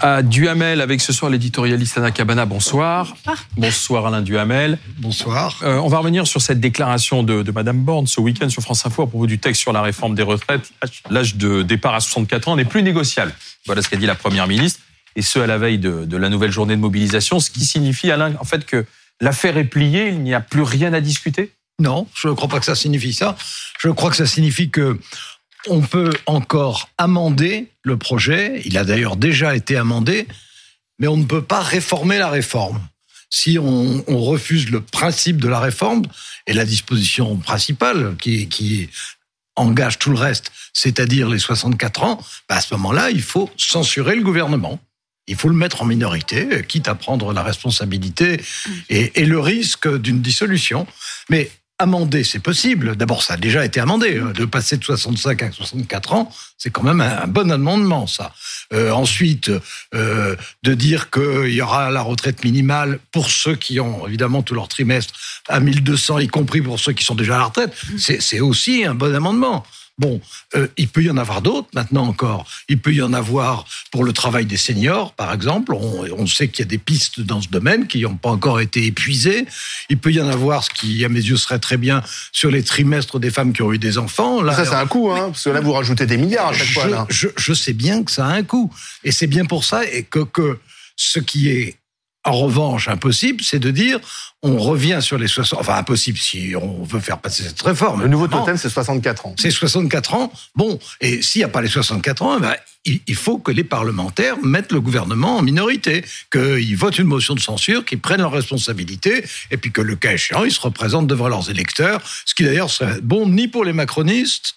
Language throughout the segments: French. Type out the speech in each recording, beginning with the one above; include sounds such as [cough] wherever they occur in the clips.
à Duhamel avec ce soir l'éditorialiste Anna Cabana. Bonsoir. Bonsoir Alain Duhamel. Bonsoir. Euh, on va revenir sur cette déclaration de, de Madame Borne ce week-end sur France Info à propos du texte sur la réforme des retraites. L'âge de départ à 64 ans n'est plus négociable. Voilà ce qu'a dit la Première ministre. Et ce, à la veille de, de la nouvelle journée de mobilisation, ce qui signifie, Alain, en fait, que l'affaire est pliée, il n'y a plus rien à discuter Non, je ne crois pas que ça signifie ça. Je crois que ça signifie que on peut encore amender le projet. Il a d'ailleurs déjà été amendé, mais on ne peut pas réformer la réforme. Si on, refuse le principe de la réforme et la disposition principale qui, qui engage tout le reste, c'est-à-dire les 64 ans, bah à ce moment-là, il faut censurer le gouvernement. Il faut le mettre en minorité, quitte à prendre la responsabilité et, et le risque d'une dissolution. Mais amender, c'est possible. D'abord, ça a déjà été amendé. Euh, de passer de 65 à 64 ans, c'est quand même un, bon amendement, ça. Euh, ensuite, euh, de dire qu'il y aura la retraite minimale pour ceux qui ont évidemment tout leur trimestre à 1200, y compris pour ceux qui sont déjà à la retraite, c'est aussi un bon amendement. Bon, euh, il peut y en avoir d'autres maintenant encore. Il peut y en avoir pour le travail des seniors, par exemple. On, on sait qu'il y a des pistes dans ce domaine qui n'ont pas encore été épuisées. Il peut y en avoir, ce qui, à mes yeux, serait très bien sur les trimestres des femmes qui ont eu des enfants. Là, ça, c'est un coût, hein, parce que là, vous rajoutez des milliards à chaque je, fois. Là. Je, je, sais bien que ça a un coût. Et c'est bien pour ça et que, que ce qui est en revanche, impossible, c'est de dire on revient sur les 60... Enfin, impossible si on veut faire passer cette réforme. Le nouveau totem, c'est 64 ans. C'est 64 ans. Bon, et s'il n'y a pas les 64 ans, ben, il faut que les parlementaires mettent le gouvernement en minorité, qu'ils votent une motion de censure, qu'ils prennent leurs responsabilités, et puis que le cas échéant, ils se représentent devant leurs électeurs, ce qui d'ailleurs serait bon ni pour les macronistes,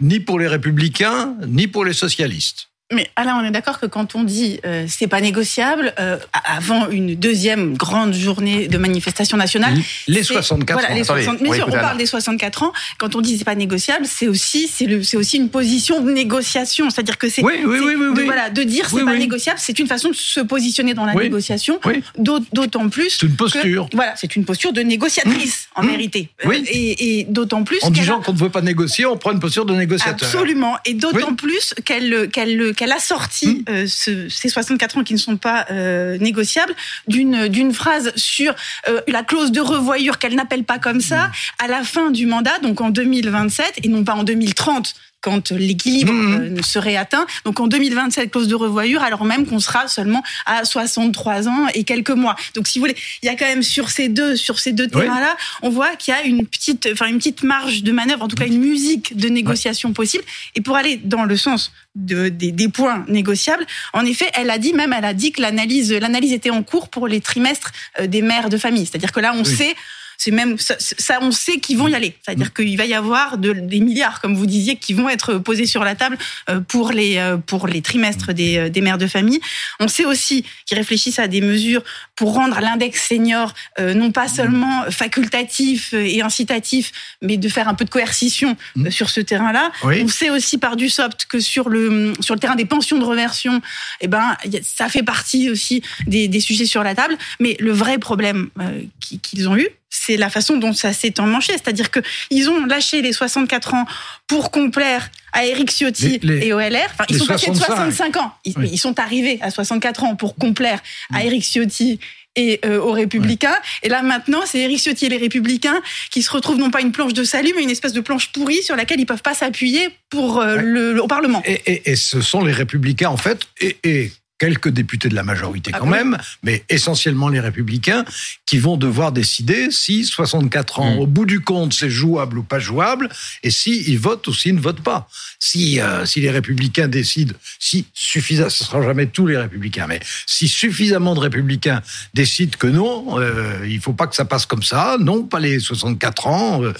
ni pour les républicains, ni pour les socialistes. Mais Alain, on est d'accord que quand on dit euh, c'est pas négociable euh, avant une deuxième grande journée de manifestation nationale, les 64 voilà, ans. Les 60, mais oui, sûr, on parle des 64 ans. Quand on dit c'est pas négociable, c'est aussi c'est le c'est aussi une position de négociation, c'est-à-dire que c'est Oui, oui, oui, oui, de, oui. voilà de dire c'est Oui, pas oui. négociable, c'est une façon de se positionner dans la Oui. négociation. Oui. D'aut- D'autant plus C'est une que- posture. voilà, c'est une posture de négociatrice en Mmh. vérité. Oui. Euh, Et, et d'autant plus En disant a- qu'on ne veut pas négocier, on prend une posture de négociateur. Absolument. Et d'autant Oui. plus qu'elle qu'elle qu'elle a sorti Mm. euh, ce- ces 64 ans qui ne sont pas euh, négociables d'une d'une phrase sur euh, la clause de revoyure qu'elle n'appelle pas comme ça Mm. à la fin du mandat, donc en 2027 et non pas en 2030 quand l'équilibre Mhm. euh, serait atteint. Donc en 2027, clause de revoyure, alors même qu'on sera seulement à 63 ans et quelques mois. Donc si vous voulez, il y a quand même sur ces deux, sur ces deux Oui. terrains-là, on voit qu'il y a une petite, enfin une petite marge de manœuvre, en tout cas une musique de négociation possible. Et pour aller dans le sens de, des, des points négociables, en effet, elle a dit même, elle a dit que l'analyse, l'analyse était en cours pour les trimestres euh, des mères de famille. C'est-à-dire que là, on Oui. sait c'est même ça, ça, on sait qu'ils vont y aller. C'est-à-dire qu'il va y avoir de, des milliards, comme vous disiez, qui vont être posés sur la table euh, pour les euh, pour les trimestres des, euh, des mères de famille. On sait aussi qu'ils réfléchissent à des mesures pour rendre l'index senior non pas seulement facultatif et incitatif, mais de faire un peu de coercition euh, sur ce terrain-là. Oui. On sait aussi par du soft que sur le sur le terrain des pensions de reversion, eh ben ça fait partie aussi des, des sujets sur la table. Mais le vrai problème euh, qui- qu'ils ont eu, c'est la façon dont ça s'est emmanché. C'est-à-dire que ils ont lâché les 64 ans pour complaire à Éric Ciotti Les- les- et au LR. Enfin, ils sont passés de 65. 65 ans. Ils, Oui. ils sont arrivés à 64 ans pour complaire à Éric Ciotti et euh, aux Républicains. Et là maintenant, c'est Éric Ciotti et les Républicains qui se retrouvent non pas une planche de salut, mais une espèce de planche pourrie sur laquelle ils peuvent pas s'appuyer pour euh, Ouais. le, le- au Parlement. Et, et- et ce sont les républicains, en fait, et, et quelques députés de la majorité Ah quand oui. même, mais essentiellement les républicains, qui vont devoir décider si 64 ans, Mm. au bout du compte, c'est jouable ou pas jouable, et si ils votent ou s'ils ne votent pas. Si, euh, si les républicains décident, si suffisamment, ce sera jamais tous les républicains, mais si suffisamment de républicains décident que non, euh, il faut pas que ça passe comme ça, non, pas les 64 ans. euh,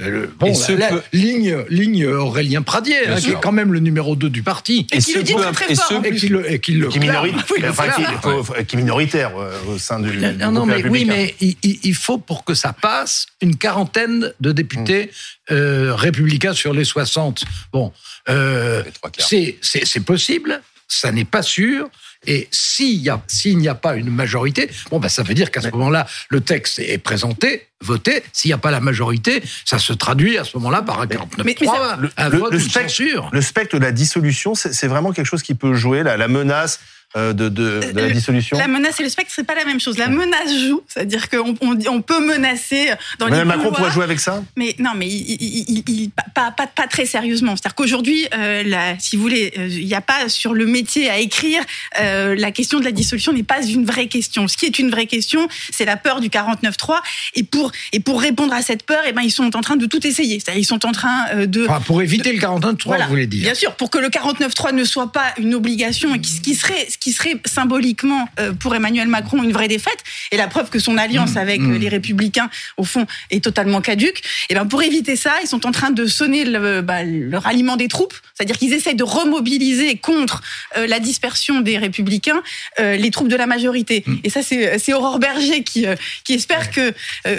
euh, bon, Et la- la peut- ligne, ligne Aurélien Pradier, hein, qui est quand même le numéro 2 du parti. Et qui ce le dit peut- très, très et fort, Et qui le, et qui le Oui, enfin, qui, faut- qui est minoritaire euh, au sein du, du Non, non, mais, oui, républicain. mais il, faut pour que ça passe une quarantaine de députés euh, républicains sur les 60. Bon, euh, c'est possible, ça n'est pas sûr. Et s'il y a, s'il n'y a pas une majorité, bon, bah, ça veut dire qu'à ce moment-là, le texte est présenté, voté. S'il n'y a pas la majorité, ça se traduit à ce moment-là par un 49 mais ça- Le- un le- vote le spectre- censure. Le spectre de la dissolution, c'est vraiment quelque chose qui peut jouer, la, la menace euh, de, de- de la Euh, dissolution. La menace et le spectre, c'est pas la même chose. La menace joue, c'est-à-dire qu'on on, on peut menacer dans Emmanuel les Macron couloirs. pourrait jouer avec ça? Mais non, mais il, il- il- il- pas, pas, pas très sérieusement. C'est-à-dire qu'aujourd'hui, euh, si vous voulez, euh, il n'y a pas sur le métier à écrire, euh, la question de la dissolution n'est pas une vraie question. Ce qui est une vraie question, c'est la peur du 49-3. Et pour, et pour répondre à cette peur, eh ben, ils sont en train de tout essayer. C'est-à-dire ils sont en train euh, de... Enfin, pour éviter le 49-3, Voilà. vous voulez dire. Bien sûr, pour que le 49.3 ne soit pas une obligation, et qui- ce qui serait, ce qui serait symboliquement euh, pour Emmanuel Macron une vraie défaite, et la preuve que son alliance avec euh, les Républicains, au fond, est totalement caduque. Et ben pour éviter ça, ils sont en train de sonner le, bah, le ralliement des troupes, c'est-à-dire qu'ils essayent de remobiliser contre euh, la dispersion des Républicains euh, les troupes de la majorité. Et ça, c'est c'est Aurore Berger qui, euh, qui espère que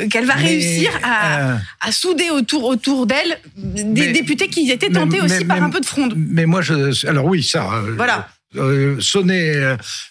qu'elle va Mais, réussir à, à souder autour autour d'elle des Mais- députés qui étaient mais- tentés aussi par un peu de fronde. Mais moi, je, alors oui, ça. Voilà. Euh, sonner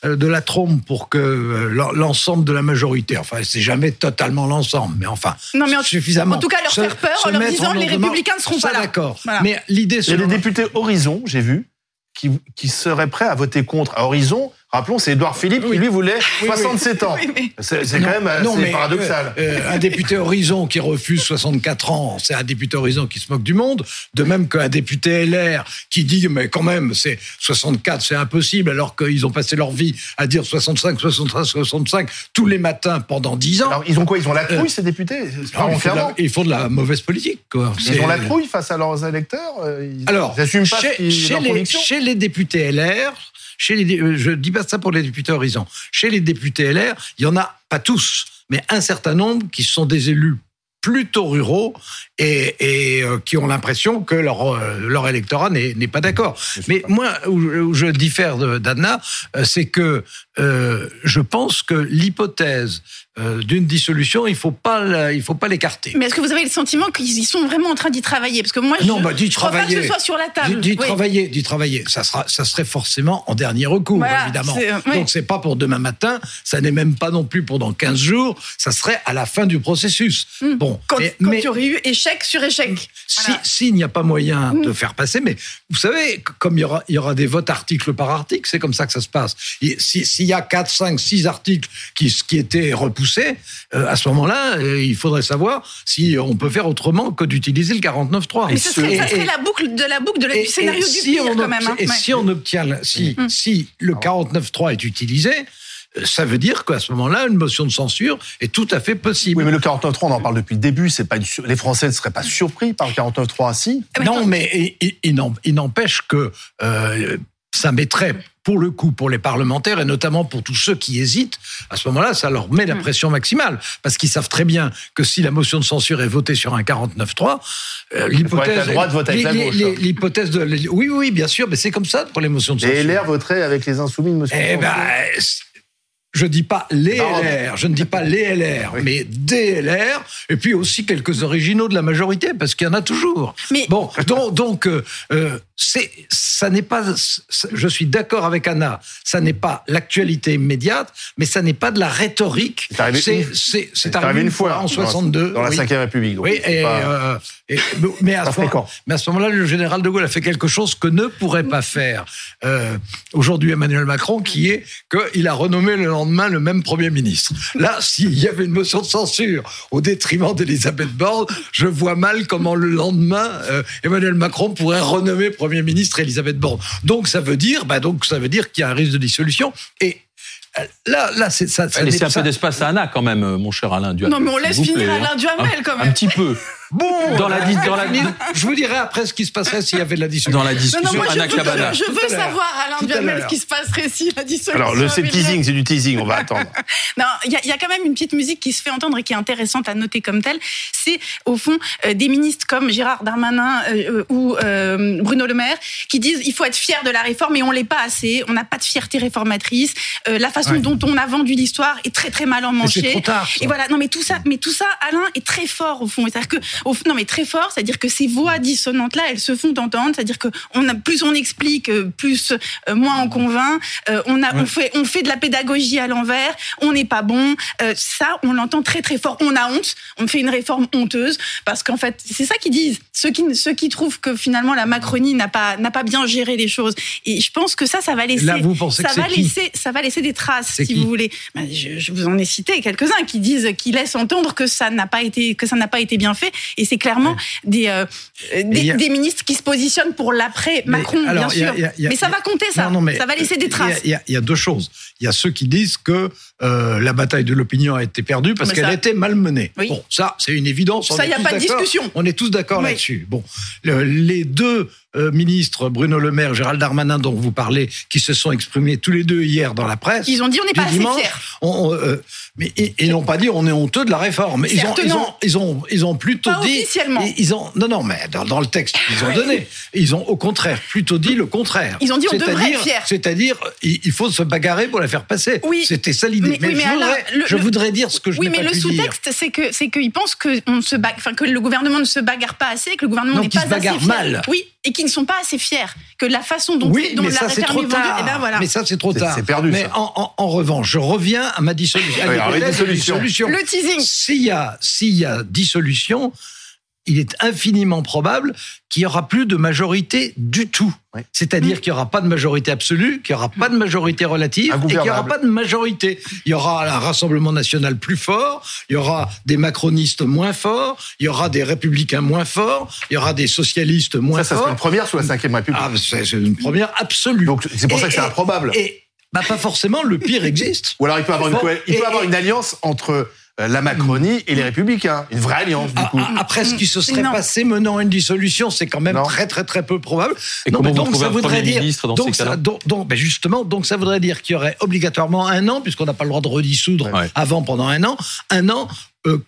euh, de la trompe pour que euh, l'en- l'ensemble de la majorité, enfin, c'est jamais totalement l'ensemble, mais enfin, Non, mais en- suffisamment. en tout cas, leur se- faire peur en leur disant, les ordonnement. Républicains ne seront pas là. D'accord. Voilà. Mais l'idée, Il y a des députés Horizon, j'ai vu, qui, qui seraient prêts à voter contre. À Horizon, rappelons, c'est Édouard Philippe qui, lui, voulait 67 ans. Mais- C'est quand même assez non, mais, paradoxal. euh, euh, un député Horizon qui refuse 64 ans, c'est un député Horizon qui se moque du monde. De même qu'un député LR qui dit mais quand même c'est 64, c'est impossible, alors qu'ils ont passé leur vie à dire 65, 63, 65 tous les matins pendant 10 ans. Alors, ils ont quoi? Ils ont la trouille, ces députés? Non, pas ils, font de la, enfermant. ils font de la mauvaise politique. Quoi. Ils ont la trouille face à leurs électeurs? Euh, Ils Alors, pas chez, les, chez les députés LR, chez les, euh, je dis ça pour les députés Horizon, chez les députés LR, il y en a pas tous, mais un certain nombre qui sont des élus plutôt ruraux et, et, euh, qui ont l'impression que leur, euh, leur électorat n'est pas d'accord. Mais moi, où, où je diffère d'Anna, euh, c'est que je pense que l'hypothèse euh, d'une dissolution, il faut pas il faut pas l'écarter. Mais est-ce que vous avez le sentiment qu'ils sont vraiment en train d'y travailler? Parce que moi, je Non, bah, d'y je crois pas que travailler. ce soit sur la table. D'y Oui. travailler, d'y travailler. Ça, sera, ça serait forcément en dernier recours, Voilà, évidemment. oui. Donc, c'est pas pour demain matin, ça n'est même pas non plus pour dans 15 jours, ça serait à la fin du processus. Bon, Hmm. Quand, mais, quand mais il y aurait eu échec sur échec. si- Voilà. s'il n'y a pas moyen de faire passer, mais vous savez, comme il y aura, il y aura des votes article par article, c'est comme ça que ça se passe. Si- S'il y a 4, 5, 6 articles qui, qui étaient repoussés, euh, à ce moment-là, euh, il faudrait savoir si on peut faire autrement que d'utiliser le 49.3. Mais ce serait, Et- ça serait et- la boucle de la boucle de la- et- du scénario et du si pire on quand même. obtient- hein. Et Ouais. si on obtient, si, si le 49.3 est utilisé, euh, ça veut dire qu'à ce moment-là, une motion de censure est tout à fait possible. Oui, mais le 49.3, on en parle depuis le début. C'est pas une Les Français ne seraient pas surpris par le 49.3, si. Ah, mais non, mais il- n'empêche que euh, ça mettrait, pour le coup, pour les parlementaires et notamment pour tous ceux qui hésitent, à ce moment-là, ça leur met la Hmm. pression maximale. Parce qu'ils savent très bien que si la motion de censure est votée sur un 49.3, euh, l'hypothèse. la droite vote avec la gauche, hein. L'hypothèse de. Oui, oui, bien sûr, mais c'est comme ça pour les motions de censure. Et LR voterait avec les insoumis de Eh ben, c'est- je dis pas les. LR, je ne dis pas les LR, [laughs] mais des LR, et puis aussi quelques originaux de la majorité, parce qu'il y en a toujours. Mais- Bon, donc, donc euh, euh, ça n'est pas, je suis d'accord avec Anna, ça n'est pas l'actualité immédiate, mais ça n'est pas de la rhétorique. C'est arrivé c'est arrivé une fois en dans- 62. Dans la oui. 5ème République. donc Oui, c'est et, pas- euh, et- [laughs] mais, à ce moment, fréquent. mais à ce moment-là, le général de Gaulle a fait quelque chose que ne pourrait pas faire euh, aujourd'hui Emmanuel Macron, qui est qu'il a renommé le lendemain le même Premier ministre. Là, s'il y avait une motion de censure au détriment d'Elisabeth Borne, je vois mal comment le lendemain euh, Emmanuel Macron pourrait renommer Premier ministre Elisabeth Borne. Donc ça veut dire, bah donc ça veut dire qu'il y a un risque de dissolution. Et euh, là, là, c'est ça. ça Laissez un ça- peu d'espace à Anna quand même, euh, mon cher Alain Duhamel. Non, mais on laisse finir plaît, Alain hein. Duhamel, quand même. Un petit peu. [laughs] Bon, Dans la, dans la, je vous dirai après ce qui se passerait s'il y avait de la dissolution. dans la Non, discussion, non, moi, je Anna veux, Cabana. je veux à l'heure. savoir, Alain Duhamel, ce qui se passerait si la dissolution. Alors, le c'est teasing, c'est du teasing, on va attendre. [laughs] Non, il y, a- il y a quand même une petite musique qui se fait entendre et qui est intéressante à noter comme telle. C'est au fond euh, des ministres comme Gérard Darmanin euh, euh, ou euh, Bruno Le Maire qui disent il faut être fier de la réforme et on l'est pas assez. On n'a pas de fierté réformatrice. Euh, la façon Ouais. dont on a vendu l'histoire est très très mal emmanchée. c'est trop tard. ça. Et voilà, non mais tout ça, mais tout ça, Alain est très fort au fond. C'est-à-dire que au- non mais très fort, c'est-à-dire que ces voix dissonantes là, elles se font entendre, c'est-à-dire que on a plus on explique, euh, plus euh, moins on convainc, euh, on a on fait on fait de la pédagogie à l'envers, on n'est pas bon, euh, ça on l'entend très très fort, on a honte, on fait une réforme honteuse parce qu'en fait c'est ça qu'ils disent, ceux qui ceux qui trouvent que finalement la Macronie n'a pas n'a pas bien géré les choses. Et je pense que ça ça va laisser Là, vous pensez ça que va laisser ça va laisser des traces si vous voulez. Ben, je, je vous en ai cité quelques-uns qui disent qui laissent entendre que ça n'a pas été que ça n'a pas été bien fait et c'est clairement des euh, des, il y a- des ministres qui se positionnent pour l'après Mais Macron alors, bien il sûr. il y a- il y a- mais ça va compter ça. Non, non, mais ça va laisser des il traces. Il y, a- il deux choses. Il y a ceux qui disent que euh, la bataille de l'opinion a été perdue parce qu'elle a été malmenée. Oui. Bon, ça, c'est une évidence. Ça, est y a pas de discussion. On est tous d'accord Oui. là-dessus. Bon, Le- les deux euh, ministres, Bruno Le Maire, Gérald Darmanin, dont vous parlez, qui se sont exprimés tous les deux hier dans la presse. Ils ont dit on n'est pas assez dimanche, fiers. on- euh, mais ils n'ont pas dit on est honteux de la réforme. Ils ont, ils ont, ils ont, ils ont plutôt Pas dit. officiellement. Ils, ont, non, non, mais dans, dans le texte qu'ils ont donné, [laughs] ils ont au contraire plutôt dit le contraire. Ils ont dit on devrait C'est-à-dire- être fiers. C'est-à-dire, il, faut se bagarrer pour la faire passer. Oui. C'était ça l'idée. Mais- oui, mais je, Alain, voudrais, le- je le- voudrais dire ce que je Oui, mais pas le sous-texte, c'est que c'est qu'ils pensent que on se bague- enfin que le gouvernement ne se bagarre pas assez, que le gouvernement n'est pas se assez fier. mal. Oui, et qu'ils ne sont pas assez fiers, que la façon dont, Oui, dont mais la ça c'est réforme trop est vendue, tard. eh ben voilà. Mais ça c'est trop tard. c'est perdu, Mais ça. en, en- en revanche, je reviens à ma dissolution. à Oui, alors, les l'hypothèse de dissolutions. dissolution. Le teasing. S'il y a, s'il y a dissolution, il est infiniment probable qu'il y aura plus de majorité du tout. Oui. C'est-à-dire qu'il n'y aura pas de majorité absolue, qu'il n'y aura pas de majorité relative et qu'il n'y aura pas de majorité. Il y aura un Rassemblement national plus fort, il y aura des macronistes moins forts, il y aura des républicains moins forts, il y aura des socialistes moins Ça, ça forts. serait une première sous la Ve République. Ah, c'est c'est une première absolue. Donc c'est pour ça que c'est improbable. Et bah pas forcément, le pire existe. Ou alors il peut avoir une, Bon, coal- il peut et- avoir et- une alliance entre la Macronie et les Républicains, une vraie alliance du Ah, coup. ah, Après, ce qui se serait Non. passé menant à une dissolution, c'est quand même Non. très très très peu probable. Et Non, comment mais vous donc ça un voudrait dire, ministre dans donc, ces ça, donc, donc, ben justement, donc ça voudrait dire qu'il y aurait obligatoirement un an, puisqu'on n'a pas le droit de redissoudre Ouais. avant pendant un an, un an euh,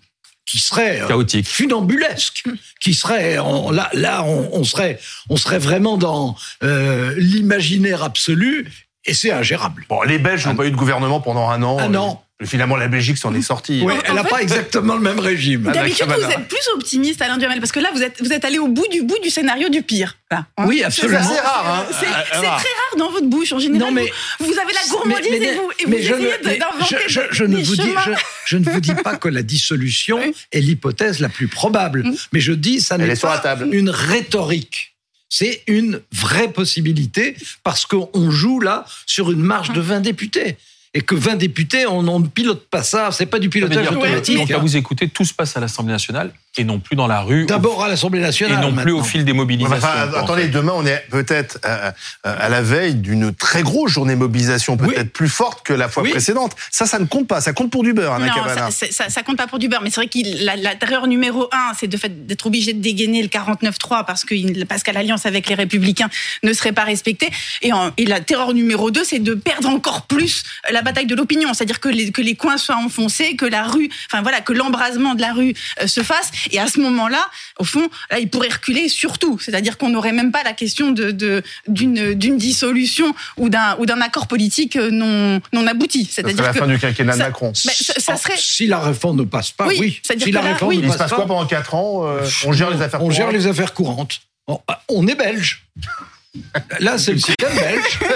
qui serait euh, Chaotique. funambulesque, qui serait on- là là on, on serait on serait vraiment dans euh, l'imaginaire absolu et c'est ingérable. Bon, les Belges n'ont pas eu de gouvernement pendant un an. Un an. Finalement, la Belgique s'en est sortie. Oui, elle n'a pas [laughs] exactement le même régime. D'habitude, vous êtes plus optimiste, Alain Duhamel, parce que là, vous êtes, vous êtes allé au bout du bout du scénario du pire. là, hein. Oui, absolument. C'est rare, hein. C'est Euh, c'est très rare. rare dans votre bouche. En général, Non, mais- vous, vous avez la gourmandise Mais- mais- et vous, et vous mais je ne- essayez d'inventer je, je- je ne des vous dis, chemins. je, je ne vous dis pas que la dissolution Oui. est l'hypothèse la plus probable, Mm. mais je dis ça n'est pas une rhétorique. C'est une vraie possibilité parce qu'on joue là sur une marge de 20 députés. Et que 20 députés, on on ne pilote pas ça, c'est pas du pilotage dire automatique. donc, à vous écouter, tout se passe à l'Assemblée nationale et non plus dans la rue. D'abord à l'Assemblée et nationale. non plus au fil des mobilisations. enfin, quoi, en attendez, fait. demain, on est peut-être euh, euh, à la veille d'une très grosse journée de mobilisation, peut-être Oui. plus forte que la fois Oui. précédente. Ça, ça ne compte pas. Ça compte pour du beurre, Anna Non, ça, ça, ça compte pas pour du beurre, mais c'est vrai que la, la terreur numéro un, c'est de fait d'être obligé de dégainer le 49-3 parce que parce qu'à l'alliance avec les Républicains ne serait pas respectée. Et, en- et la terreur numéro deux, c'est de perdre encore plus la bataille de l'opinion, c'est-à-dire que les, que les coins soient enfoncés, que la rue, enfin voilà, que l'embrasement de la rue euh, se fasse. Et à ce moment-là, au fond, là, il pourrait reculer surtout, c'est-à-dire qu'on n'aurait même pas la question de de- d'une d'une dissolution ou d'un ou d'un accord politique euh, non non abouti. C'est-à-dire la que fin du quinquennat de ça- Macron. ça, ça serait Si la réforme ne passe pas, Oui, Si que la là, réforme oui. ne Il passe se passe pas, quoi pendant 4 ans euh, On gère les affaires On gère courantes les affaires courantes. On, on est belge. Là, c'est le système belge. [laughs]